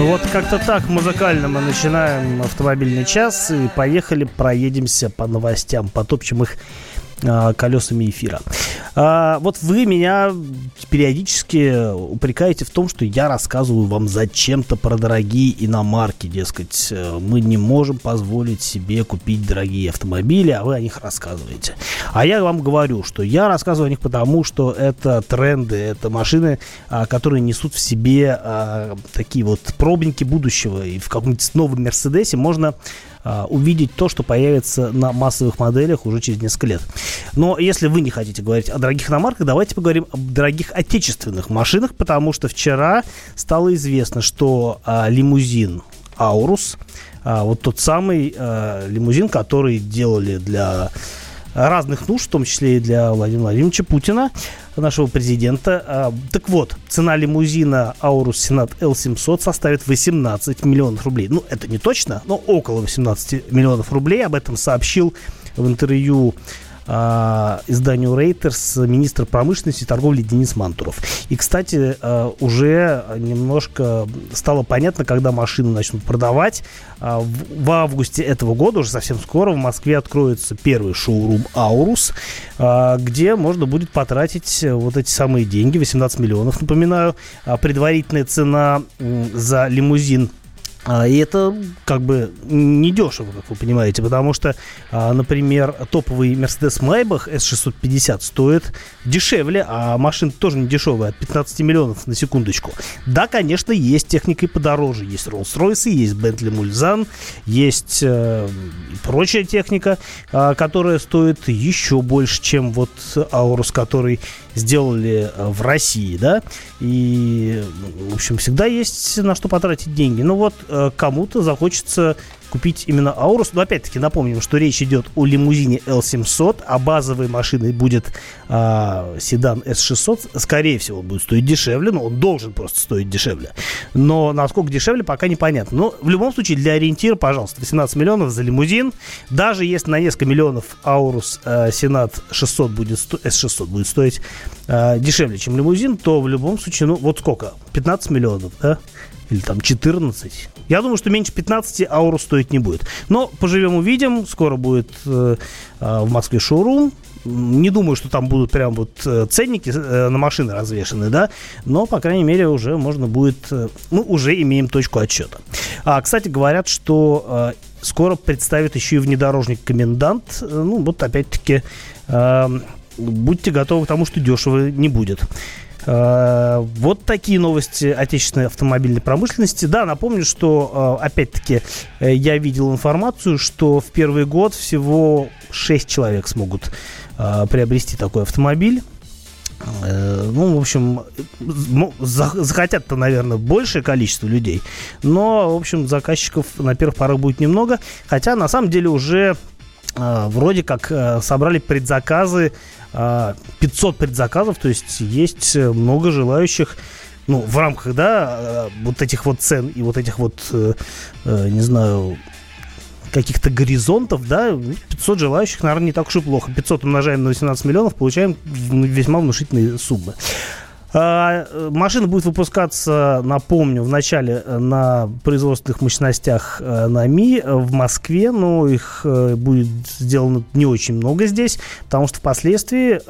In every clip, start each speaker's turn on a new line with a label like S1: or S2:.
S1: Ну вот как-то так музыкально мы начинаем автомобильный час и поехали, проедемся по новостям, потопчем их а, колесами эфира. А, вот вы меня периодически упрекаете в том, что я рассказываю вам зачем-то про дорогие иномарки. Дескать, э, мы не можем позволить себе купить дорогие автомобили, а вы о них рассказываете. А я вам говорю, что я рассказываю о них потому, что это тренды, это машины, а, которые несут в себе а, такие вот пробники будущего. И в каком-нибудь новом Мерседесе можно а, увидеть то, что появится на массовых моделях уже через несколько лет. Но если вы не хотите говорить о дорогих иномарках, давайте поговорим о дорогих отечественных машинах, потому что вчера стало известно, что а, лимузин Аурус, а, вот тот самый а, лимузин, который делали для разных нужд, в том числе и для Владимира Владимировича Путина, нашего президента. А, так вот, цена лимузина Aurus Senat L700 составит 18 миллионов рублей. Ну, это не точно, но около 18 миллионов рублей. Об этом сообщил в интервью изданию Reuters министр промышленности и торговли Денис Мантуров. И, кстати, э, уже немножко стало понятно, когда машины начнут продавать. Э, в, августе этого года, уже совсем скоро, в Москве откроется первый шоурум Аурус, где можно будет потратить вот эти самые деньги, 18 миллионов, напоминаю. Предварительная цена за лимузин а, и это как бы не дешево, как вы понимаете, потому что, а, например, топовый Mercedes Maybach S650 стоит дешевле, а машина тоже не дешевая, от 15 миллионов на секундочку. Да, конечно, есть техника и подороже. Есть Rolls-Royce, есть Bentley Mulsanne, есть э, прочая техника, э, которая стоит еще больше, чем вот Aurus, который сделали э, в России, да, и, в общем, всегда есть на что потратить деньги. Ну вот, э, кому-то захочется купить именно Аурус. Но опять-таки напомним, что речь идет о лимузине L700, а базовой машиной будет а, седан S600. Скорее всего, будет стоить дешевле, но он должен просто стоить дешевле. Но насколько дешевле, пока непонятно. Но в любом случае, для ориентира, пожалуйста, 18 миллионов за лимузин. Даже если на несколько миллионов Аурус а, Сенат 600 будет, S600 будет стоить а, дешевле, чем лимузин, то в любом случае, ну вот сколько? 15 миллионов, да? Или там 14. Я думаю, что меньше 15 ауру стоить не будет. Но поживем увидим. Скоро будет э, э, в Москве шоурум. Не думаю, что там будут прям вот э, ценники на машины развешаны, да, но, по крайней мере, уже можно будет, мы уже имеем точку отсчета. А, кстати, говорят, что скоро представят еще и внедорожник комендант. Ну, вот опять-таки, э, будьте готовы к тому, что дешево не будет. Э, вот такие новости отечественной автомобильной промышленности. Да, напомню, что, э, опять-таки, э, я видел информацию, что в первый год всего 6 человек смогут приобрести такой автомобиль. Ну, в общем, захотят-то, наверное, большее количество людей. Но, в общем, заказчиков на первых порах будет немного. Хотя, на самом деле, уже вроде как собрали предзаказы 500 предзаказов, то есть есть э, много желающих ну, в рамках, да, э, вот этих вот цен и вот этих вот, э, не знаю, каких-то горизонтов, да, 500 желающих, наверное, не так уж и плохо. 500 умножаем на 18 миллионов, получаем весьма внушительные суммы. А, машина будет выпускаться, напомню, в начале э, на производственных мощностях э, на МИ в Москве, но их э, будет сделано не очень много здесь, потому что впоследствии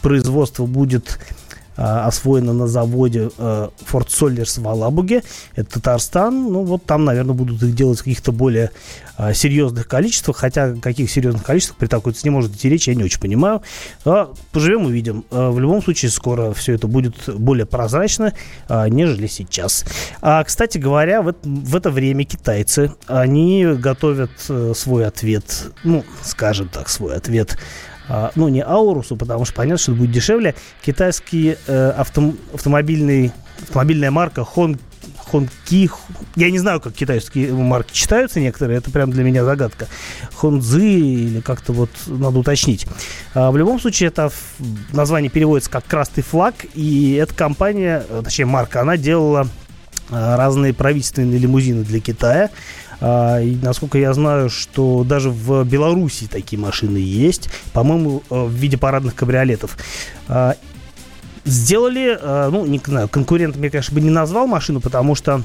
S1: производство будет освоено на заводе Ford Solers в Алабуге. Это Татарстан. Ну, вот там, наверное, будут их делать в каких-то более серьезных количествах, хотя каких серьезных количествах при такой цене может идти речь, я не очень понимаю. А, поживем, увидим. А, в любом случае, скоро все это будет более прозрачно, а, нежели сейчас. А, кстати говоря, в, в это время китайцы, они готовят а, свой ответ, ну, скажем так, свой ответ ну, не Аурусу, потому что понятно, что это будет дешевле. Китайский э, авто, автомобильный, автомобильная марка Hong Хонки, я не знаю, как китайские марки читаются некоторые, это прям для меня загадка. Хонзы или как-то вот надо уточнить. А, в любом случае, это название переводится как «красный флаг», и эта компания, точнее марка, она делала а, разные правительственные лимузины для Китая. А, и насколько я знаю, что даже в Беларуси такие машины есть, по-моему, в виде парадных кабриолетов. Сделали, э, ну, не знаю, конкурентом я, конечно, бы не назвал машину, потому что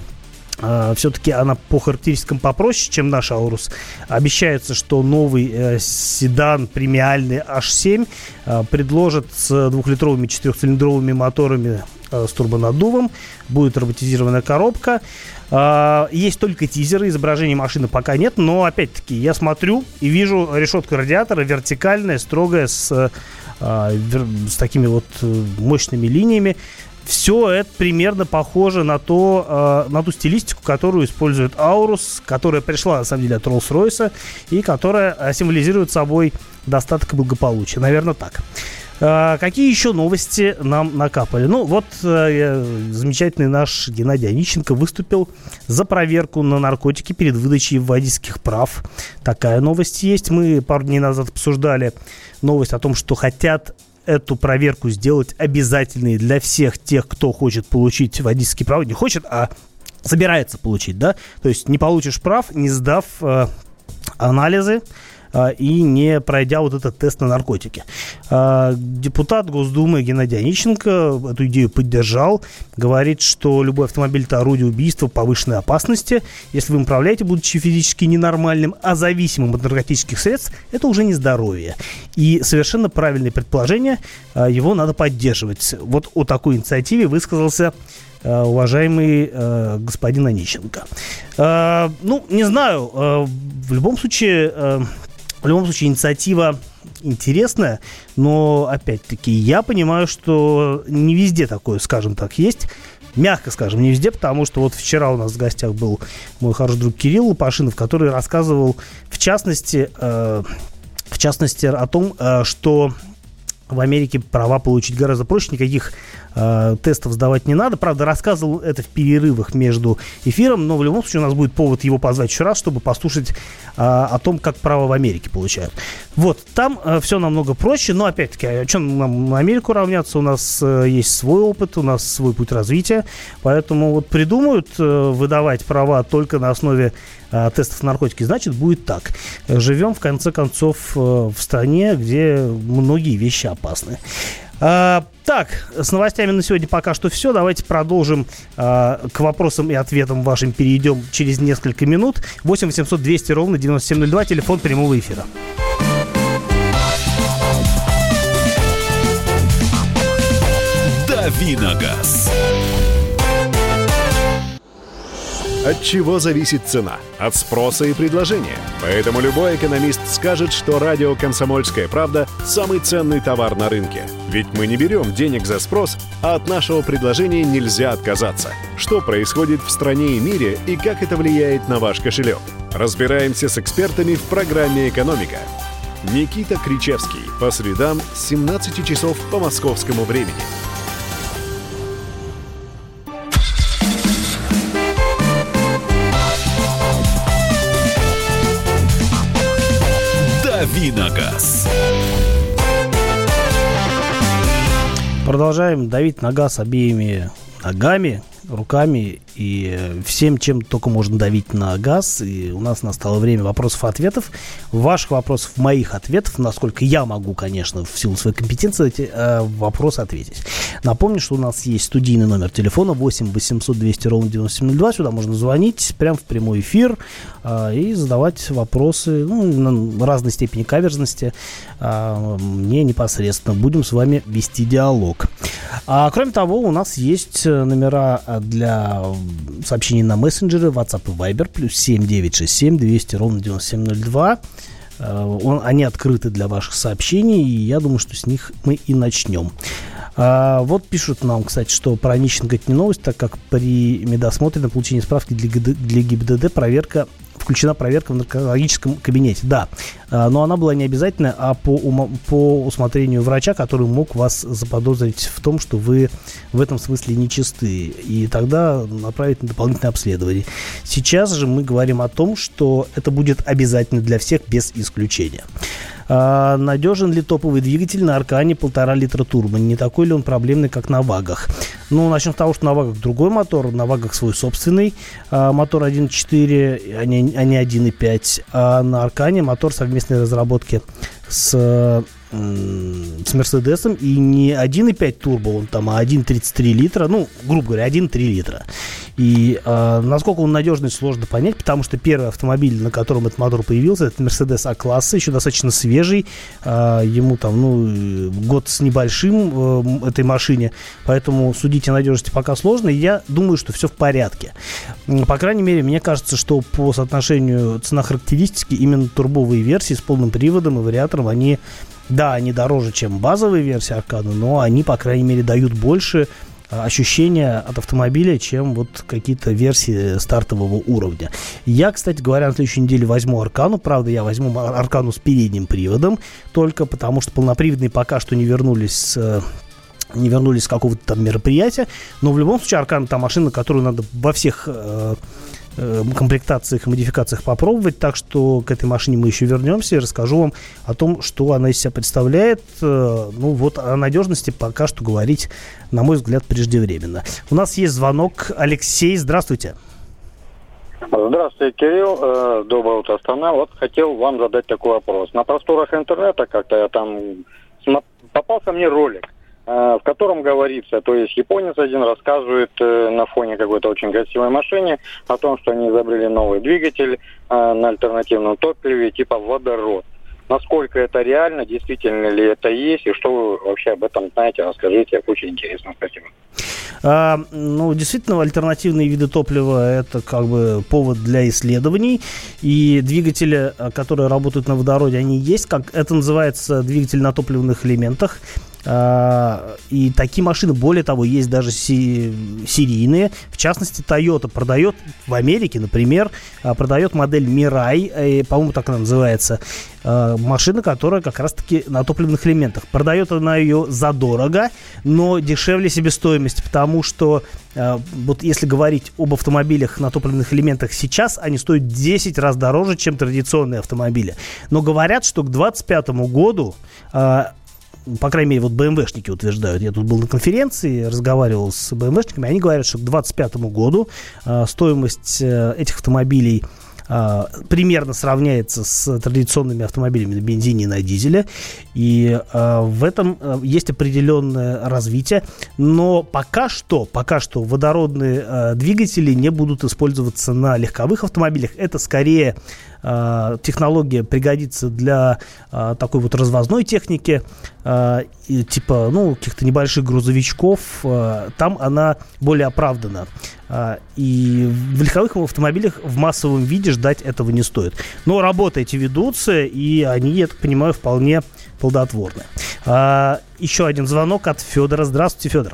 S1: Uh, все-таки она по характеристикам попроще, чем наш Аурус. Обещается, что новый э, седан премиальный H7 э, предложат с двухлитровыми четырехцилиндровыми моторами э, с турбонаддувом. Будет роботизированная коробка. Э, есть только тизеры, изображения машины пока нет, но опять-таки я смотрю и вижу решетку радиатора вертикальная, строгая, с, э, с такими вот э, мощными линиями все это примерно похоже на, то, э, на ту стилистику, которую использует Аурус, которая пришла, на самом деле, от Rolls-Royce и которая э, символизирует собой достаток и благополучие. Наверное, так. Э, какие еще новости нам накапали? Ну, вот э, замечательный наш Геннадий Онищенко выступил за проверку на наркотики перед выдачей водительских прав. Такая новость есть. Мы пару дней назад обсуждали новость о том, что хотят эту проверку сделать обязательной для всех тех, кто хочет получить водительские права. Не хочет, а собирается получить, да? То есть не получишь прав, не сдав э, анализы, а, и не пройдя вот этот тест на наркотики. А, депутат Госдумы Геннадий Онищенко эту идею поддержал. Говорит, что любой автомобиль – это орудие убийства повышенной опасности. Если вы управляете, будучи физически ненормальным, а зависимым от наркотических средств, это уже не здоровье. И совершенно правильное предположение, а, его надо поддерживать. Вот о такой инициативе высказался уважаемый э, господин Онищенко. Э, ну, не знаю, э, в любом случае, в любом случае, инициатива интересная, но, опять-таки, я понимаю, что не везде такое, скажем так, есть. Мягко скажем, не везде, потому что вот вчера у нас в гостях был мой хороший друг Кирилл Лопашинов, который рассказывал, в частности, э, в частности о том, э, что в Америке права получить гораздо проще, никаких э, тестов сдавать не надо. Правда, рассказывал это в перерывах между эфиром, но в любом случае у нас будет повод его позвать еще раз, чтобы послушать э, о том, как право в Америке получают. Вот, там э, все намного проще, но опять-таки, о чем нам на Америку равняться? У нас э, есть свой опыт, у нас свой путь развития, поэтому вот придумают э, выдавать права только на основе э, тестов наркотики, значит, будет так. Живем, в конце концов, э, в стране, где многие вещи опасны. А, так, с новостями на сегодня пока что все. Давайте продолжим а, к вопросам и ответам вашим перейдем через несколько минут. 8 800 200 ровно 9702, телефон прямого эфира.
S2: Давиногаз. От чего зависит цена? От спроса и предложения. Поэтому любой экономист скажет, что радио «Комсомольская правда» – самый ценный товар на рынке. Ведь мы не берем денег за спрос, а от нашего предложения нельзя отказаться. Что происходит в стране и мире и как это влияет на ваш кошелек? Разбираемся с экспертами в программе «Экономика». Никита Кричевский. По средам с 17 часов по московскому времени.
S1: Продолжаем давить на газ обеими ногами, руками и всем, чем только можно давить на газ. И у нас настало время вопросов-ответов. Ваших вопросов, моих ответов, насколько я могу, конечно, в силу своей компетенции эти э, вопросы ответить. Напомню, что у нас есть студийный номер телефона 8 800 200 ровно 9702. Сюда можно звонить прямо в прямой эфир э, и задавать вопросы ну, на разной степени каверзности э, мне непосредственно. Будем с вами вести диалог. А, кроме того, у нас есть номера для сообщений на мессенджеры, WhatsApp и Viber, плюс 7967 200 ровно 9702. Э, он, они открыты для ваших сообщений, и я думаю, что с них мы и начнем. А, вот пишут нам, кстати, что про Онищенко это не новость, так как при медосмотре на получение справки для, для ГИБДД проверка включена проверка в наркологическом кабинете. Да, а, но она была не обязательная, а по, по усмотрению врача, который мог вас заподозрить в том, что вы в этом смысле нечисты, и тогда направить на дополнительное обследование. Сейчас же мы говорим о том, что это будет обязательно для всех без исключения. А, надежен ли топовый двигатель на Аркане полтора литра турбо? Не такой ли он проблемный, как на Вагах? Ну, начнем с того, что на Вагах другой мотор, на Вагах свой собственный а, мотор 1.4, а не, а не 1.5, а на Аркане мотор совместной разработки с с Мерседесом, и не 1,5 турбо, он там, а 1,33 литра, ну, грубо говоря, 1,3 литра. И э, насколько он надежный, сложно понять, потому что первый автомобиль, на котором этот мотор появился, это Mercedes А-класса, еще достаточно свежий, э, ему там, ну, год с небольшим э, этой машине, поэтому судить о надежности пока сложно, я думаю, что все в порядке. По крайней мере, мне кажется, что по соотношению цена-характеристики именно турбовые версии с полным приводом и вариатором, они да, они дороже, чем базовые версии Аркана, но они, по крайней мере, дают больше ощущения от автомобиля, чем вот какие-то версии стартового уровня. Я, кстати говоря, на следующей неделе возьму Аркану. Правда, я возьму Аркану с передним приводом, только потому что полноприводные пока что не вернулись с не вернулись с какого-то там мероприятия. Но в любом случае Аркан та машина, которую надо во всех э, Э, комплектациях и модификациях попробовать. Так что к этой машине мы еще вернемся и расскажу вам о том, что она из себя представляет. Э, ну вот о надежности пока что говорить, на мой взгляд, преждевременно. У нас есть звонок. Алексей, здравствуйте.
S3: Здравствуйте, Кирилл. Э, доброе утро, страна. Вот хотел вам задать такой вопрос. На просторах интернета как-то я там попался мне ролик Э, в котором говорится, то есть японец один рассказывает э, на фоне какой-то очень красивой машине о том, что они изобрели новый двигатель э, на альтернативном топливе типа водород. Насколько это реально, действительно ли это есть, и что вы вообще об этом знаете, расскажите, очень интересно, спасибо.
S1: А, ну, действительно, альтернативные виды топлива – это как бы повод для исследований. И двигатели, которые работают на водороде, они есть. Как это называется двигатель на топливных элементах. А, и такие машины, более того, есть даже серийные. В частности, Toyota продает в Америке, например, а, продает модель Mirai, э, по-моему, так она называется, а, машина, которая как раз-таки на топливных элементах. Продает она ее задорого, но дешевле себестоимости, потому что вот если говорить об автомобилях на топливных элементах сейчас, они стоят 10 раз дороже, чем традиционные автомобили. Но говорят, что к 2025 году по крайней мере, вот БМВшники утверждают. Я тут был на конференции, разговаривал с БМВшниками, они говорят, что к 2025 году э, стоимость э, этих автомобилей э, примерно сравняется с традиционными автомобилями на бензине и на дизеле. И э, в этом э, есть определенное развитие. Но пока что, пока что водородные э, двигатели не будут использоваться на легковых автомобилях. Это скорее технология пригодится для э, такой вот развозной техники, э, и, типа, ну, каких-то небольших грузовичков, э, там она более оправдана. Э, и в легковых автомобилях в массовом виде ждать этого не стоит. Но работы эти ведутся, и они, я так понимаю, вполне плодотворны. Э, еще один звонок от Федора. Здравствуйте, Федор.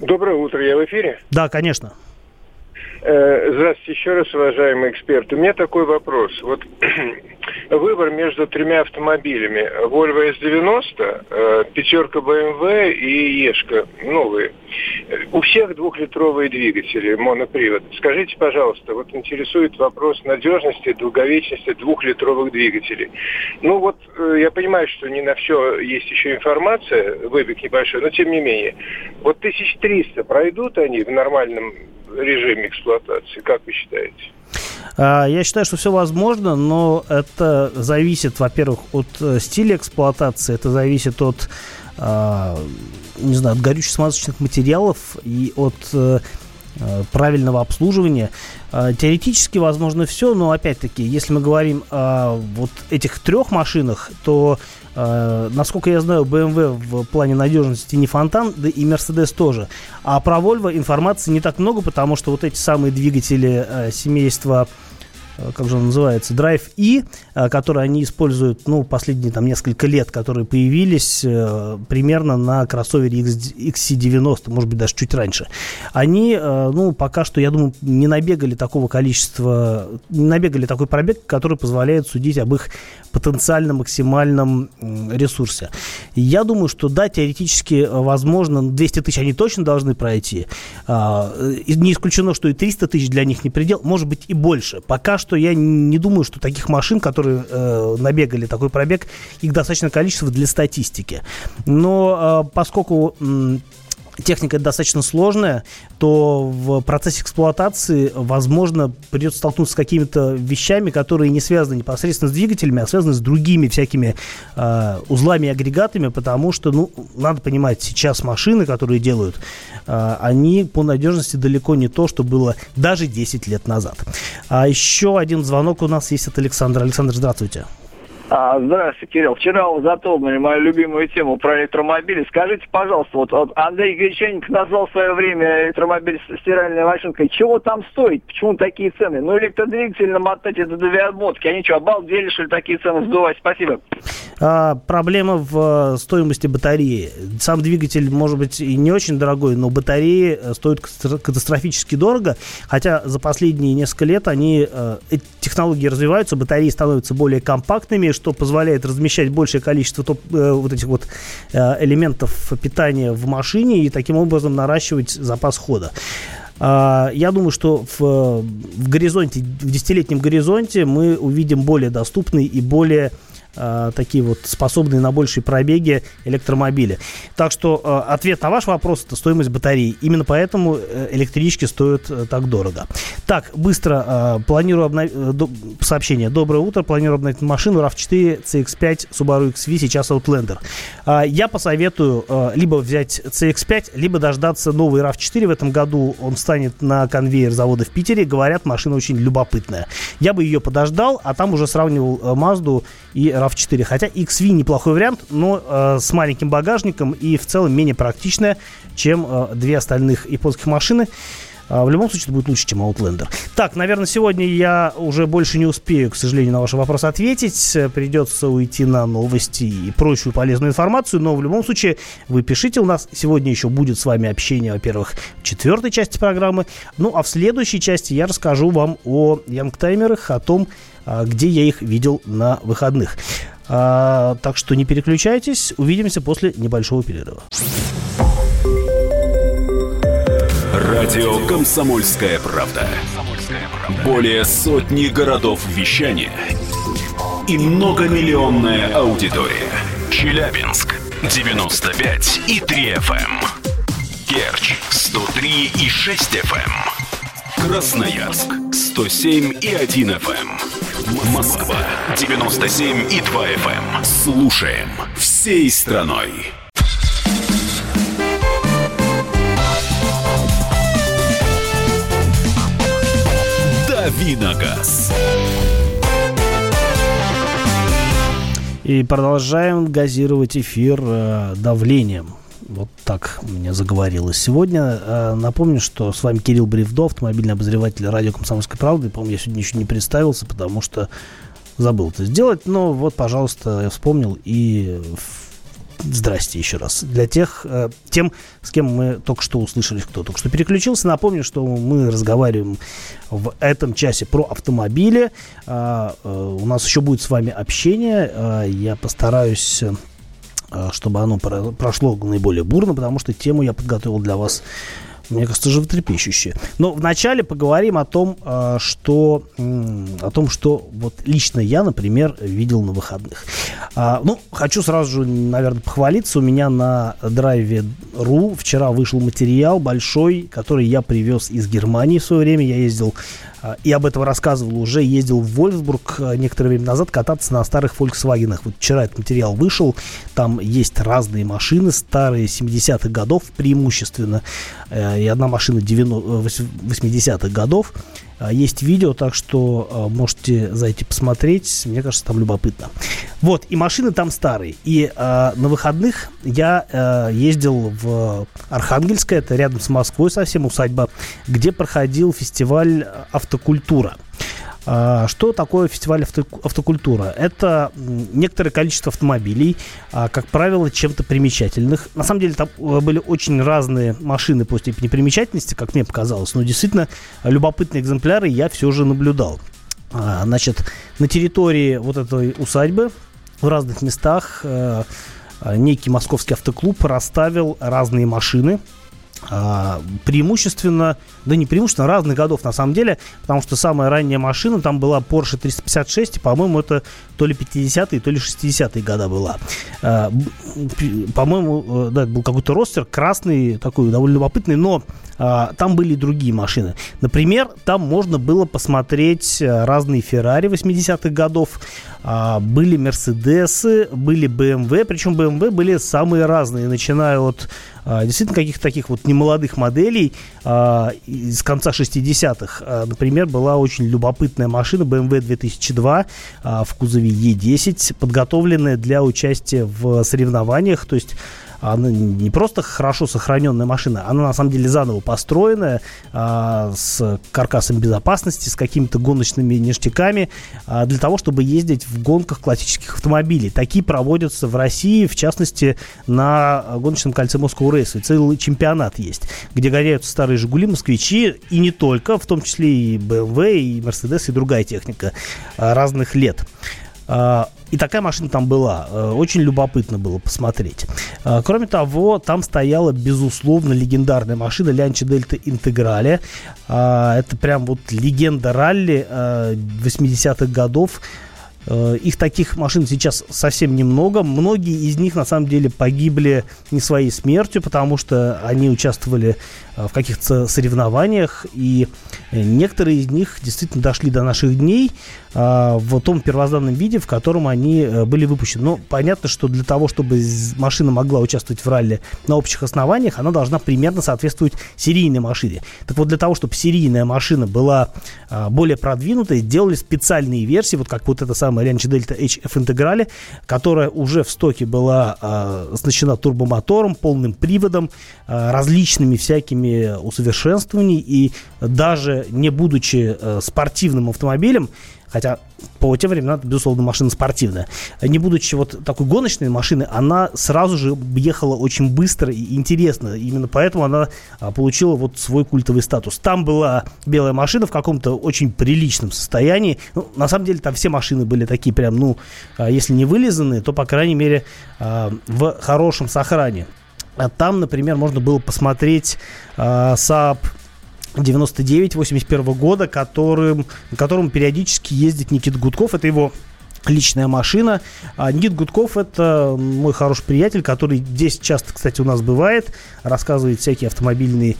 S4: Доброе утро, я в эфире?
S1: Да, конечно.
S4: Э, здравствуйте еще раз, уважаемый эксперт. У меня такой вопрос. Вот выбор между тремя автомобилями. Volvo S90, э, пятерка BMW и Ешка новые. У всех двухлитровые двигатели, монопривод. Скажите, пожалуйста, вот интересует вопрос надежности, долговечности двухлитровых двигателей. Ну вот, э, я понимаю, что не на все есть еще информация, выбег небольшой, но тем не менее. Вот 1300 пройдут они в нормальном режиме эксплуатации, как вы считаете?
S1: А, я считаю, что все возможно, но это зависит, во-первых, от э, стиля эксплуатации, это зависит от, а, не знаю, от горючих смазочных материалов и от э, правильного обслуживания. А, теоретически возможно все, но опять-таки, если мы говорим о вот этих трех машинах, то Э, насколько я знаю, BMW в плане надежности не фонтан, да и Mercedes тоже. А про Volvo информации не так много, потому что вот эти самые двигатели э, семейства Э, как же он называется, Drive E, э, который они используют, ну, последние там несколько лет, которые появились э, примерно на кроссовере XC90, может быть, даже чуть раньше. Они, ну, пока что, я думаю, не набегали такого количества, не набегали такой пробег, который позволяет судить об их потенциально максимальном ресурсе. Я думаю, что да, теоретически возможно, 200 тысяч они точно должны пройти. Не исключено, что и 300 тысяч для них не предел, может быть и больше. Пока что я не думаю, что таких машин, которые э, набегали такой пробег, их достаточно количество для статистики. Но э, поскольку... Техника достаточно сложная, то в процессе эксплуатации, возможно, придется столкнуться с какими-то вещами, которые не связаны непосредственно с двигателями, а связаны с другими всякими э, узлами и агрегатами, потому что, ну, надо понимать, сейчас машины, которые делают, э, они по надежности далеко не то, что было даже 10 лет назад. А еще один звонок у нас есть от Александра. Александр, здравствуйте.
S5: А, здравствуйте, Кирилл. Вчера вы затронули мою любимую тему про электромобили. Скажите, пожалуйста, вот, вот Андрей Гречаник назвал в свое время электромобиль стиральной машинкой. Чего там стоит? Почему такие цены? Ну, электродвигатель намотать это две обмотки. Они что, обалдели, что ли, такие цены сдувать? Спасибо.
S1: А, проблема в э, стоимости батареи. Сам двигатель, может быть, и не очень дорогой, но батареи э, стоят катастрофически дорого. Хотя за последние несколько лет они, э, технологии развиваются, батареи становятся более компактными, что позволяет размещать большее количество топ, э, вот этих вот э, элементов питания в машине и таким образом наращивать запас хода. Uh, я думаю, что в, в горизонте, в десятилетнем горизонте мы увидим более доступный и более э, такие вот способные на большие пробеги электромобили. Так что э, ответ на ваш вопрос это стоимость батареи. Именно поэтому э, электрички стоят так дорого. Так, быстро планирую обновить сообщение. Доброе утро. Планирую обновить машину RAV4, CX5, Subaru XV, сейчас Outlander. Я посоветую либо взять CX5, либо дождаться новый RAV4 в этом году. Он станет на конвейер завода в Питере. Говорят, машина очень любопытная. Я бы ее подождал, а там уже сравнивал Mazda и RAV4. Хотя XV неплохой вариант, но э, с маленьким багажником и в целом менее практичная, чем э, две остальных японских машины. А, в любом случае, это будет лучше, чем Outlander. Так, наверное, сегодня я уже больше не успею, к сожалению, на ваш вопрос ответить. Придется уйти на новости и прочую полезную информацию. Но в любом случае, вы пишите. У нас сегодня еще будет с вами общение, во-первых, в четвертой части программы. Ну, а в следующей части я расскажу вам о янгтаймерах, о том, где я их видел на выходных. А, так что не переключайтесь. Увидимся после небольшого перерыва.
S2: Радио «Комсомольская правда». Более сотни городов вещания и многомиллионная аудитория. Челябинск 95 и 3 FM. Керчь 103 и 6 FM. Эм. Красноярск 107 и 1 FM. Эм. Москва 97 и 2 FM. Слушаем всей страной. «Давиногаз».
S1: И продолжаем газировать эфир э, давлением. Вот так меня заговорилось сегодня. Э, напомню, что с вами Кирилл Бревдо, автомобильный обозреватель радио «Комсомольской правды». По-моему, я сегодня еще не представился, потому что забыл это сделать. Но вот, пожалуйста, я вспомнил и здрасте еще раз. Для тех, э, тем, с кем мы только что услышали, кто только что переключился, напомню, что мы разговариваем в этом часе про автомобили. Э, у нас еще будет с вами общение. Я постараюсь чтобы оно прошло наиболее бурно, потому что тему я подготовил для вас мне кажется, животрепещущее. Но вначале поговорим о том, а, что, о том, что вот лично я, например, видел на выходных. А, ну, хочу сразу же, наверное, похвалиться. У меня на драйве.ру вчера вышел материал большой, который я привез из Германии в свое время. Я ездил и об этом рассказывал уже, ездил в Вольфсбург а, некоторое время назад кататься на старых Volkswagen. Вот вчера этот материал вышел, там есть разные машины, старые 70-х годов преимущественно, э, и одна машина 80-х э, годов. А, есть видео, так что а, можете зайти посмотреть. Мне кажется, там любопытно. Вот, и машины там старые. И э, на выходных я э, ездил в Архангельское, это рядом с Москвой совсем усадьба, где проходил фестиваль «Автокультура». А, что такое фестиваль авто, автокультура? Это некоторое количество автомобилей, а, как правило, чем-то примечательных. На самом деле там э, были очень разные машины по степени примечательности, как мне показалось, но действительно любопытные экземпляры я все же наблюдал. А, значит, на территории вот этой усадьбы в разных местах э, некий московский автоклуб расставил разные машины, преимущественно, да не преимущественно, разных годов на самом деле, потому что самая ранняя машина там была Porsche 356, и, по-моему, это то ли 50-е, то ли 60-е года была. А, по-моему, э, да, это был какой-то ростер, красный, такой довольно любопытный, но а, там были и другие машины. Например, там можно было посмотреть э, разные Феррари 80-х годов, были Мерседесы, были BMW, причем BMW были самые разные, начиная от а, действительно каких-то таких вот немолодых моделей а, из конца 60-х. А, например, была очень любопытная машина BMW 2002 в кузове E10, подготовленная для участия в соревнованиях, то есть она не просто хорошо сохраненная машина, она на самом деле заново построенная, а, с каркасом безопасности, с какими-то гоночными ништяками, а, для того, чтобы ездить в гонках классических автомобилей. Такие проводятся в России, в частности, на гоночном кольце Москву Рейс. Целый чемпионат есть, где гоняются старые «Жигули», «Москвичи», и не только, в том числе и BMW, и «Мерседес», и другая техника а, разных лет. А, и такая машина там была. Э, очень любопытно было посмотреть. А, кроме того, там стояла, безусловно, легендарная машина Лянчи Дельта Интеграле. А, это прям вот легенда ралли 80-х э, годов. Э, их таких машин сейчас совсем немного. Многие из них на самом деле погибли не своей смертью, потому что они участвовали Э, в каких-то соревнованиях, и э, некоторые из них действительно дошли до наших дней а, в том первозданном виде, в котором они были выпущены. Но понятно, что для того, чтобы машина могла участвовать в ралли на общих основаниях, она должна примерно соответствовать серийной машине. Так вот, для того, чтобы серийная машина была а, более продвинутой, делали специальные версии, вот как вот эта самая Рианчи Дельта HF Интеграле, которая уже в стоке была а, оснащена турбомотором, полным приводом, различными всякими усовершенствований, и даже не будучи э, спортивным автомобилем, хотя по тем временам это, безусловно, машина спортивная. Не будучи вот такой гоночной машиной, она сразу же ехала очень быстро и интересно. Именно поэтому она а, получила вот свой культовый статус. Там была белая машина в каком-то очень приличном состоянии. Ну, на самом деле там все машины были такие прям, ну, а, если не вылизанные, то, по крайней мере, а, в хорошем сохране. Там, например, можно было посмотреть э, Saab 99 81 года, которым, которым периодически ездит Никит Гудков. Это его личная машина. А Никит Гудков – это мой хороший приятель, который здесь часто, кстати, у нас бывает, рассказывает всякие автомобильные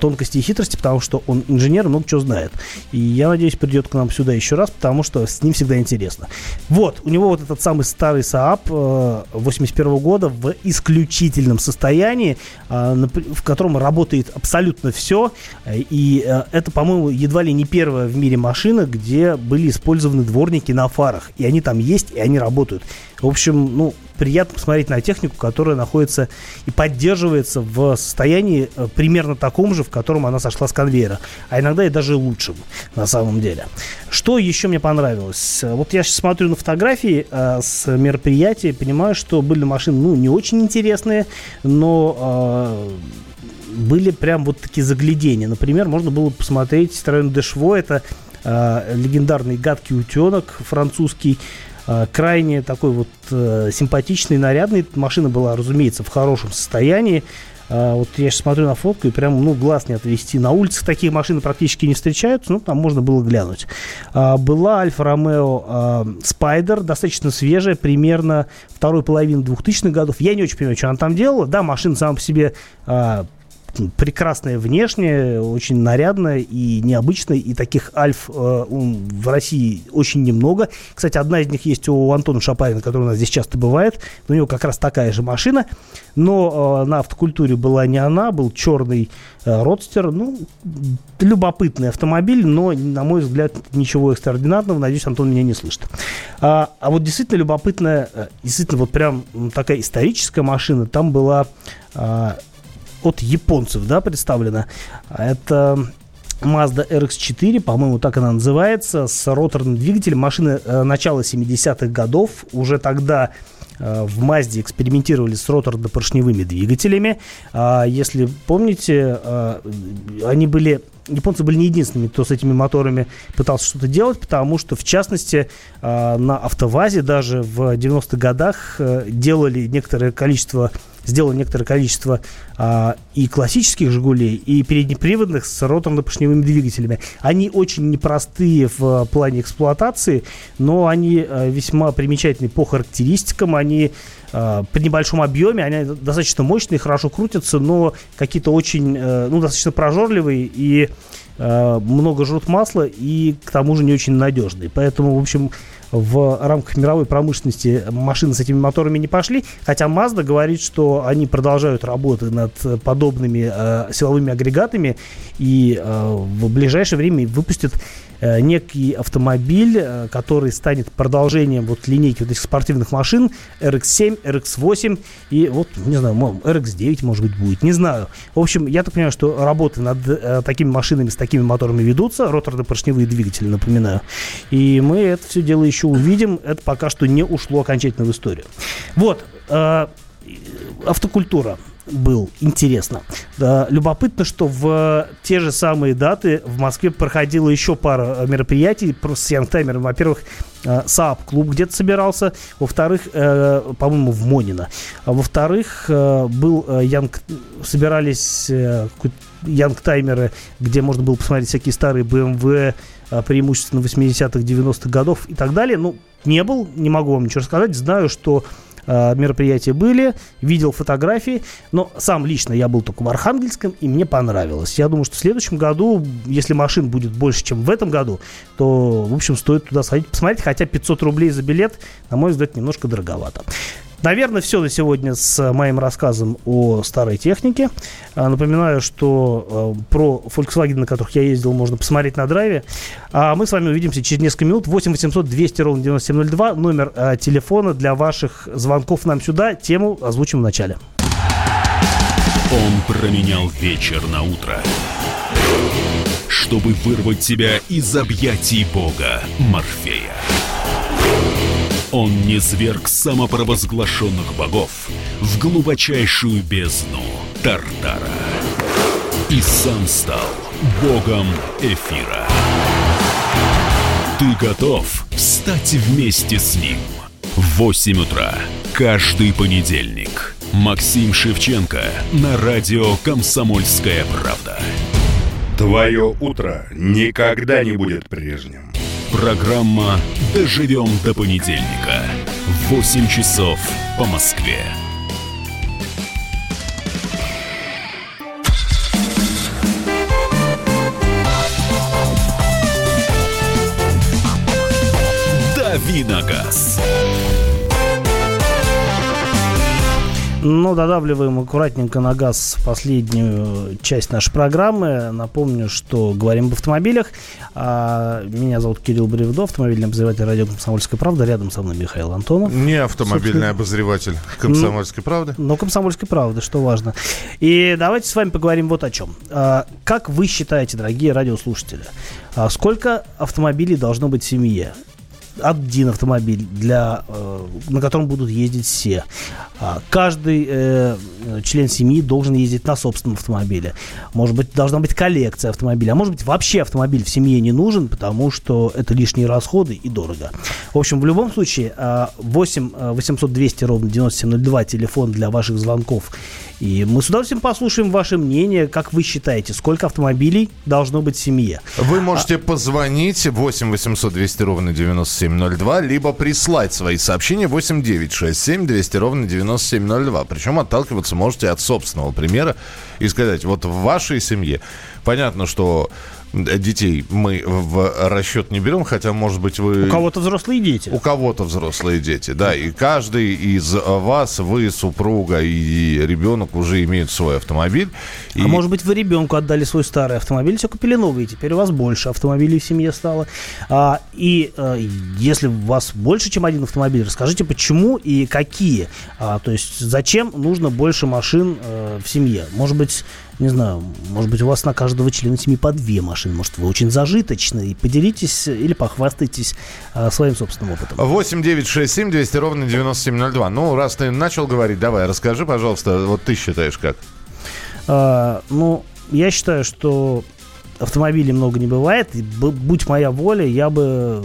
S1: тонкости и хитрости, потому что он инженер, много чего знает. И я надеюсь, придет к нам сюда еще раз, потому что с ним всегда интересно. Вот, у него вот этот самый старый Saab 81 э, года в исключительном состоянии, э, в котором работает абсолютно все. И это, по-моему, едва ли не первая в мире машина, где были использованы дворники на фарах. И они там есть, и они работают. В общем, ну, приятно посмотреть на технику, которая находится и поддерживается в состоянии э, примерно таком же, в котором она сошла с конвейера. А иногда и даже лучшем, на самом деле. Что еще мне понравилось? Вот я сейчас смотрю на фотографии э, с мероприятия, понимаю, что были машины, ну, не очень интересные, но... Э, были прям вот такие заглядения. Например, можно было посмотреть Citroёn Дешво, это э, легендарный гадкий утенок французский, крайне такой вот э, симпатичный, нарядный. Машина была, разумеется, в хорошем состоянии. Uh, вот я сейчас смотрю на фотку и прям, ну, глаз не отвести. На улицах такие машины практически не встречаются, ну, там можно было глянуть. Uh, была Альфа Ромео Спайдер, достаточно свежая, примерно второй половины 2000-х годов. Я не очень понимаю, что она там делала. Да, машина сама по себе прекрасная внешне, очень нарядная и необычная, и таких альф э, в России очень немного. Кстати, одна из них есть у Антона Шапарина, который у нас здесь часто бывает. У него как раз такая же машина, но э, на автокультуре была не она, был черный э, родстер. Ну, любопытный автомобиль, но, на мой взгляд, ничего экстраординарного. Надеюсь, Антон меня не слышит. А, а вот действительно любопытная, э, действительно вот прям такая историческая машина. Там была а, от японцев, да, представлена. Это Mazda RX-4, по-моему, так она называется, с роторным двигателем. Машина э, начала 70-х годов. Уже тогда э, в Mazda экспериментировали с роторно-поршневыми двигателями. А, если помните, э, они были японцы были не единственными, кто с этими моторами пытался что-то делать, потому что, в частности, на АвтоВАЗе даже в 90-х годах делали некоторое количество сделал некоторое количество а, и классических «Жигулей», и переднеприводных с роторно-поршневыми двигателями. Они очень непростые в плане эксплуатации, но они а, весьма примечательны по характеристикам. Они а, при небольшом объеме, они достаточно мощные, хорошо крутятся, но какие-то очень, а, ну, достаточно прожорливые и а, много жрут масла и к тому же не очень надежные. Поэтому, в общем, в рамках мировой промышленности машины с этими моторами не пошли, хотя Mazda говорит, что они продолжают работы над подобными э, силовыми агрегатами и э, в ближайшее время выпустят некий автомобиль, э, который станет продолжением вот линейки вот этих спортивных машин RX-7, RX-8 и вот, не знаю, RX-9, может быть, будет, не знаю. В общем, я так понимаю, что работы над э, такими машинами с такими моторами ведутся, роторно-поршневые двигатели, напоминаю. И мы это все дело еще увидим. Это пока что не ушло окончательно в историю. Вот, э, автокультура был интересно. Да, любопытно, что в те же самые даты в Москве проходила еще пара мероприятий с Янгтаймером. Во-первых, Saab клуб где-то собирался, во-вторых, э, по-моему, в Монино. А во-вторых, э, был э, Янг, собирались э, youngtimer 'ы, где можно было посмотреть всякие старые BMW, э, преимущественно 80-х, 90-х годов и так далее. Ну, не был, не могу вам ничего рассказать. Знаю, что э, мероприятия были, видел фотографии, но сам лично я был только в Архангельском, и мне понравилось. Я думаю, что в следующем году, если машин будет больше, чем в этом году, то, в общем, стоит туда сходить посмотреть, хотя 500 рублей за билет, на мой взгляд, немножко дороговато. Наверное, все на сегодня с моим рассказом о старой технике. А, напоминаю, что э, про Volkswagen, на которых я ездил, можно посмотреть на драйве. А мы с вами увидимся через несколько минут. 8 800 200 ровно 9702. Номер э, телефона для ваших звонков нам сюда. Тему озвучим в начале.
S6: Он променял вечер на утро, чтобы вырвать тебя из объятий Бога Морфея. Он не зверг самопровозглашенных богов в глубочайшую бездну Тартара. И сам стал богом эфира. Ты готов встать вместе с ним? В 8 утра каждый понедельник. Максим Шевченко на радио «Комсомольская правда».
S7: Твое утро никогда не будет прежним.
S6: Программа «Доживем до понедельника» в 8 часов по Москве. Давиногаз.
S1: Ну, додавливаем аккуратненько на газ последнюю часть нашей программы. Напомню, что говорим об автомобилях. А, меня зовут Кирилл Бревдо, автомобильный обозреватель радио «Комсомольская правда». Рядом со мной Михаил Антонов.
S7: Не автомобильный обозреватель «Комсомольской правды».
S1: Но ну, «Комсомольской правды», что важно. И давайте с вами поговорим вот о чем. А, как вы считаете, дорогие радиослушатели, а, сколько автомобилей должно быть в семье? Один автомобиль, для, э, на котором будут ездить все. А каждый э, член семьи должен ездить на собственном автомобиле. Может быть, должна быть коллекция автомобилей. А может быть, вообще автомобиль в семье не нужен, потому что это лишние расходы и дорого. В общем, в любом случае, 8 800 200 ровно 9702 телефон для ваших звонков и мы с удовольствием послушаем ваше мнение, как вы считаете, сколько автомобилей должно быть в семье.
S7: Вы можете а... позвонить 8 800 200 ровно 9702, либо прислать свои сообщения 8 9 6 7 200 ровно 9702. Причем отталкиваться можете от собственного примера и сказать, вот в вашей семье понятно, что детей мы в расчет не берем, хотя, может быть, вы...
S1: У кого-то взрослые дети.
S7: У кого-то взрослые дети, да. И каждый из вас, вы, супруга и ребенок уже имеют свой автомобиль.
S1: А и... может быть, вы ребенку отдали свой старый автомобиль, все купили новый, и теперь у вас больше автомобилей в семье стало. А, и а, если у вас больше, чем один автомобиль, расскажите, почему и какие. А, то есть, зачем нужно больше машин а, в семье? Может быть, не знаю, может быть, у вас на каждого члена семьи по две машины. Может, вы очень зажиточны. И поделитесь или похвастайтесь а, своим собственным опытом.
S7: 8 9 6 7 200 ровно 9702. Ну, раз ты начал говорить, давай, расскажи, пожалуйста, вот ты считаешь как?
S1: А, ну, я считаю, что автомобилей много не бывает. И, будь моя воля, я бы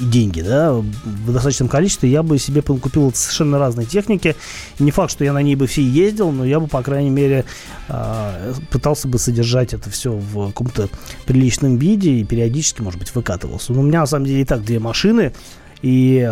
S1: и деньги, да, в достаточном количестве, я бы себе купил совершенно разные техники. Не факт, что я на ней бы все ездил, но я бы, по крайней мере, э, пытался бы содержать это все в каком-то приличном виде и периодически, может быть, выкатывался. Но у меня, на самом деле, и так две машины. И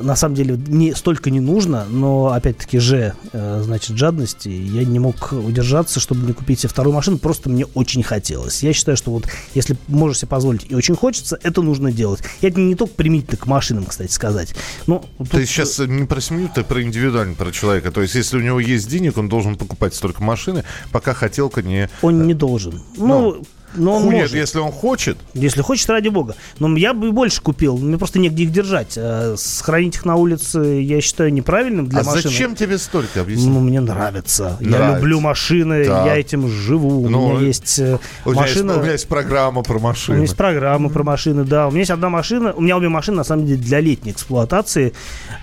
S1: на самом деле не столько не нужно, но опять-таки же, э, значит, жадности я не мог удержаться, чтобы не купить себе вторую машину, просто мне очень хотелось. Я считаю, что вот если можешь себе позволить и очень хочется, это нужно делать. И это не только применительно к машинам, кстати сказать. Но
S7: тут... Ты сейчас не про семью, ты про индивидуально, про человека. То есть, если у него есть денег, он должен покупать столько машины, пока хотелка не...
S1: Он не должен. Ну, ну
S7: но он Хует, может. если он хочет.
S1: Если хочет, ради бога. Но я бы больше купил. Мне просто негде их держать. А сохранить их на улице я считаю неправильным для
S7: а
S1: машины.
S7: зачем тебе столько? Объясни.
S1: Ну, мне нравится. нравится. Я люблю машины, так. я этим живу. Ну, у меня есть э,
S7: у машина. Есть, у меня есть программа про машины. У
S1: меня есть программа про машины, да. У меня есть одна машина. У меня обе машины, на самом деле, для летней эксплуатации.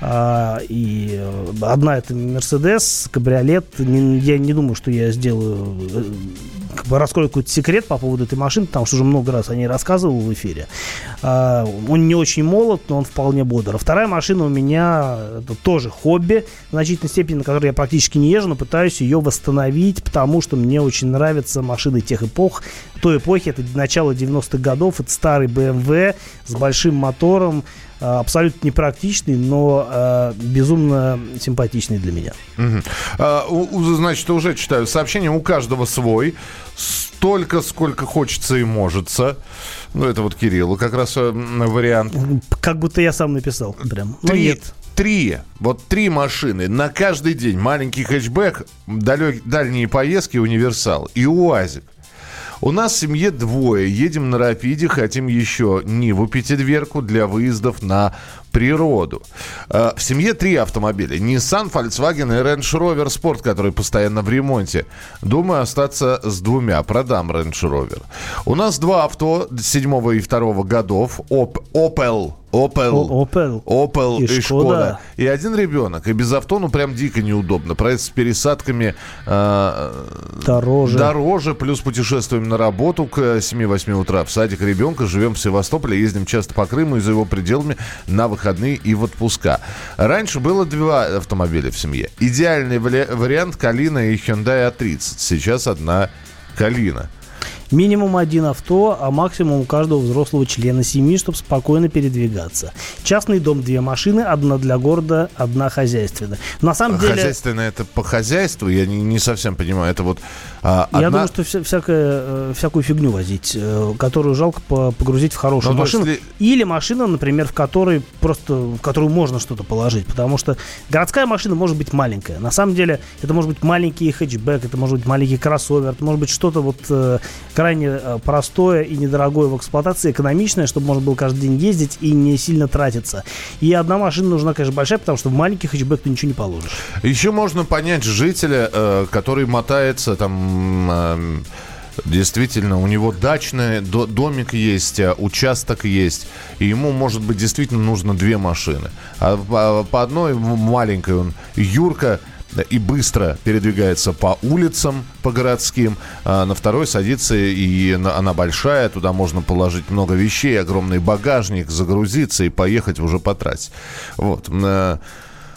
S1: А, и э, одна это Мерседес, кабриолет. Я не думаю, что я сделаю э, как бы раскрою какой-то секрет по поводу этой машины, потому что уже много раз о ней рассказывал в эфире. А, он не очень молод, но он вполне бодр. А вторая машина у меня это тоже хобби, в значительной степени, на которой я практически не езжу, но пытаюсь ее восстановить, потому что мне очень нравятся машины тех эпох. Той эпохи, это начало 90-х годов, это старый BMW с большим мотором, абсолютно непрактичный, но э, безумно симпатичный для меня.
S7: Угу. А, у, значит, уже читаю сообщение. У каждого свой. Столько, сколько хочется и можется. Ну, это вот Кириллу как раз э, вариант.
S1: Как будто я сам написал. Прям.
S7: Три, нет. Три, вот три машины на каждый день. Маленький хэтчбэк, далек, дальние поездки, универсал и УАЗик. У нас в семье двое. Едем на Рапиде, хотим еще Ниву пятидверку для выездов на природу. Э, в семье три автомобиля. Nissan, Volkswagen и Range Rover Sport, который постоянно в ремонте. Думаю остаться с двумя. Продам Range Rover. У нас два авто седьмого и второго годов. Opel Opel,
S1: Opel,
S7: Opel и, и Шкода. И один ребенок. И без авто, ну, прям дико неудобно. Проект с пересадками э,
S1: дороже.
S7: дороже. Плюс путешествуем на работу к 7-8 утра в садик ребенка. Живем в Севастополе, ездим часто по Крыму и за его пределами на выходные и в отпуска. Раньше было два автомобиля в семье. Идеальный вариант Калина и Hyundai A30. Сейчас одна Калина.
S1: Минимум один авто, а максимум у каждого взрослого члена семьи, чтобы спокойно передвигаться. Частный дом, две машины, одна для города, одна хозяйственная. На самом деле...
S7: Хозяйственная это по хозяйству? Я не, не совсем понимаю. Это вот
S1: а, одна... Я думаю, что вся, всякое, э, всякую фигню возить, э, которую жалко погрузить в хорошую Но ну, машину. Если... Или машина, например, в которой просто, в которую можно что-то положить. Потому что городская машина может быть маленькая. На самом деле, это может быть маленький хэтчбэк, это может быть маленький кроссовер, это может быть что-то вот э, крайне э, простое и недорогое в эксплуатации, экономичное, чтобы можно было каждый день ездить и не сильно тратиться. И одна машина нужна, конечно, большая, потому что в маленький хэтчбэк ты ничего не положишь.
S7: Еще можно понять жителя, э, который мотается там э, Действительно, у него дачный домик есть, участок есть, и ему, может быть, действительно нужно две машины. А по одной маленькой он Юрка и быстро передвигается по улицам, по городским. А на второй садится, и она большая, туда можно положить много вещей, огромный багажник, загрузиться и поехать уже по трассе. Вот.
S1: Э,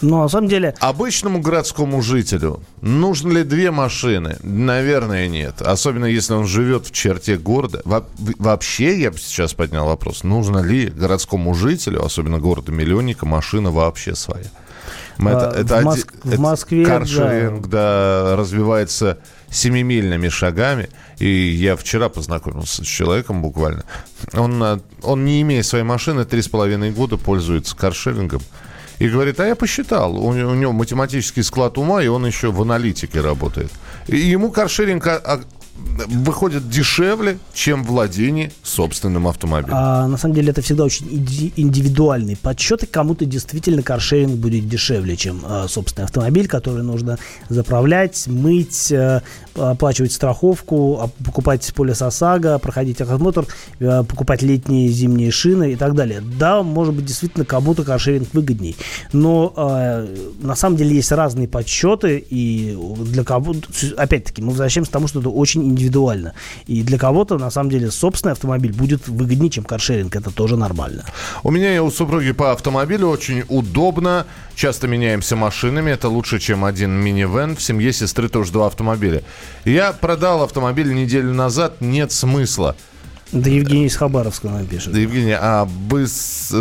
S1: но на самом деле...
S7: Обычному городскому жителю нужны ли две машины? Наверное, нет. Особенно если он живет в черте города. Во вообще, я бы сейчас поднял вопрос, нужно ли городскому жителю, особенно города-миллионника, машина вообще своя?
S1: Это, а, это, в, Моск... это, в Москве,
S7: каршеринг, да. да, развивается семимильными шагами. И я вчера познакомился с человеком буквально. Он, а, он не имея своей машины, три с половиной года пользуется каршерингом. И говорит, а я посчитал, у, у него математический склад ума, и он еще в аналитике работает. И ему каршеринг выходит дешевле, чем владение собственным автомобилем.
S1: А, на самом деле это всегда очень индивидуальный подсчет, и кому-то действительно каршеринг будет дешевле, чем а, собственный автомобиль, который нужно заправлять, мыть, а, оплачивать страховку, покупать полис ОСАГО, проходить осмотр, э, покупать летние зимние шины и так далее. Да, может быть, действительно кому-то каршеринг выгодней. Но э, на самом деле есть разные подсчеты, и для кого опять-таки, мы возвращаемся к тому, что это очень индивидуально. И для кого-то, на самом деле, собственный автомобиль будет выгоднее, чем каршеринг. Это тоже нормально.
S7: У меня и у супруги по автомобилю очень удобно. Часто меняемся машинами. Это лучше, чем один минивэн. В семье сестры тоже два автомобиля. Я продал автомобиль неделю назад. Нет смысла.
S1: Да Евгений из Хабаровска нам пишет.
S7: Да, Евгений, а бы, в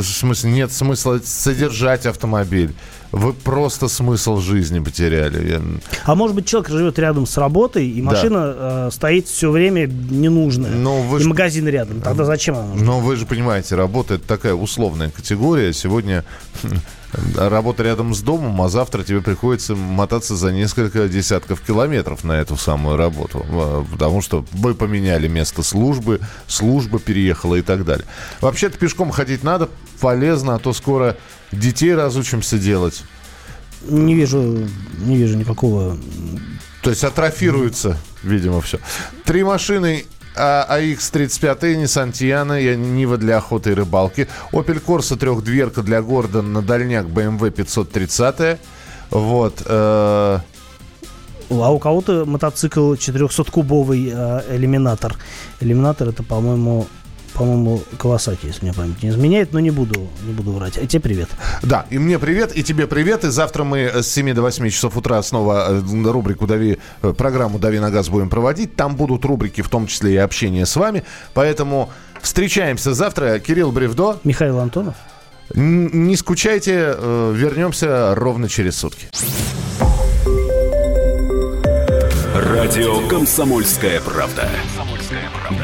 S7: смысле, нет смысла содержать автомобиль. Вы просто смысл жизни потеряли. Я...
S1: А может быть, человек живет рядом с работой, и машина да. э, стоит все время ненужная. Но вы и ж... магазин рядом. Тогда зачем она нужна?
S7: Но вы же понимаете, работа это такая условная категория. Сегодня работа рядом с домом, а завтра тебе приходится мотаться за несколько десятков километров на эту самую работу. Потому что вы поменяли место службы, служба переехала и так далее. Вообще-то пешком ходить надо, полезно, а то скоро детей разучимся делать.
S1: Не вижу, не вижу никакого...
S7: То есть атрофируется, видимо, все. Три машины AX35, Nissan Tiana, Нива для охоты и рыбалки. Opel Corsa трехдверка для города на дальняк BMW 530. Вот. Э...
S1: А у кого-то мотоцикл 400-кубовый э, элиминатор. Элиминатор это, по-моему, по-моему, Кавасаки, если мне память не изменяет, но не буду, не буду врать. А тебе привет.
S7: Да, и мне привет, и тебе привет. И завтра мы с 7 до 8 часов утра снова э, рубрику «Дави», э, программу «Дави на газ» будем проводить. Там будут рубрики, в том числе и общение с вами. Поэтому встречаемся завтра. Кирилл Бревдо.
S1: Михаил Антонов.
S7: Не скучайте, э, вернемся ровно через сутки.
S6: Радио «Комсомольская правда».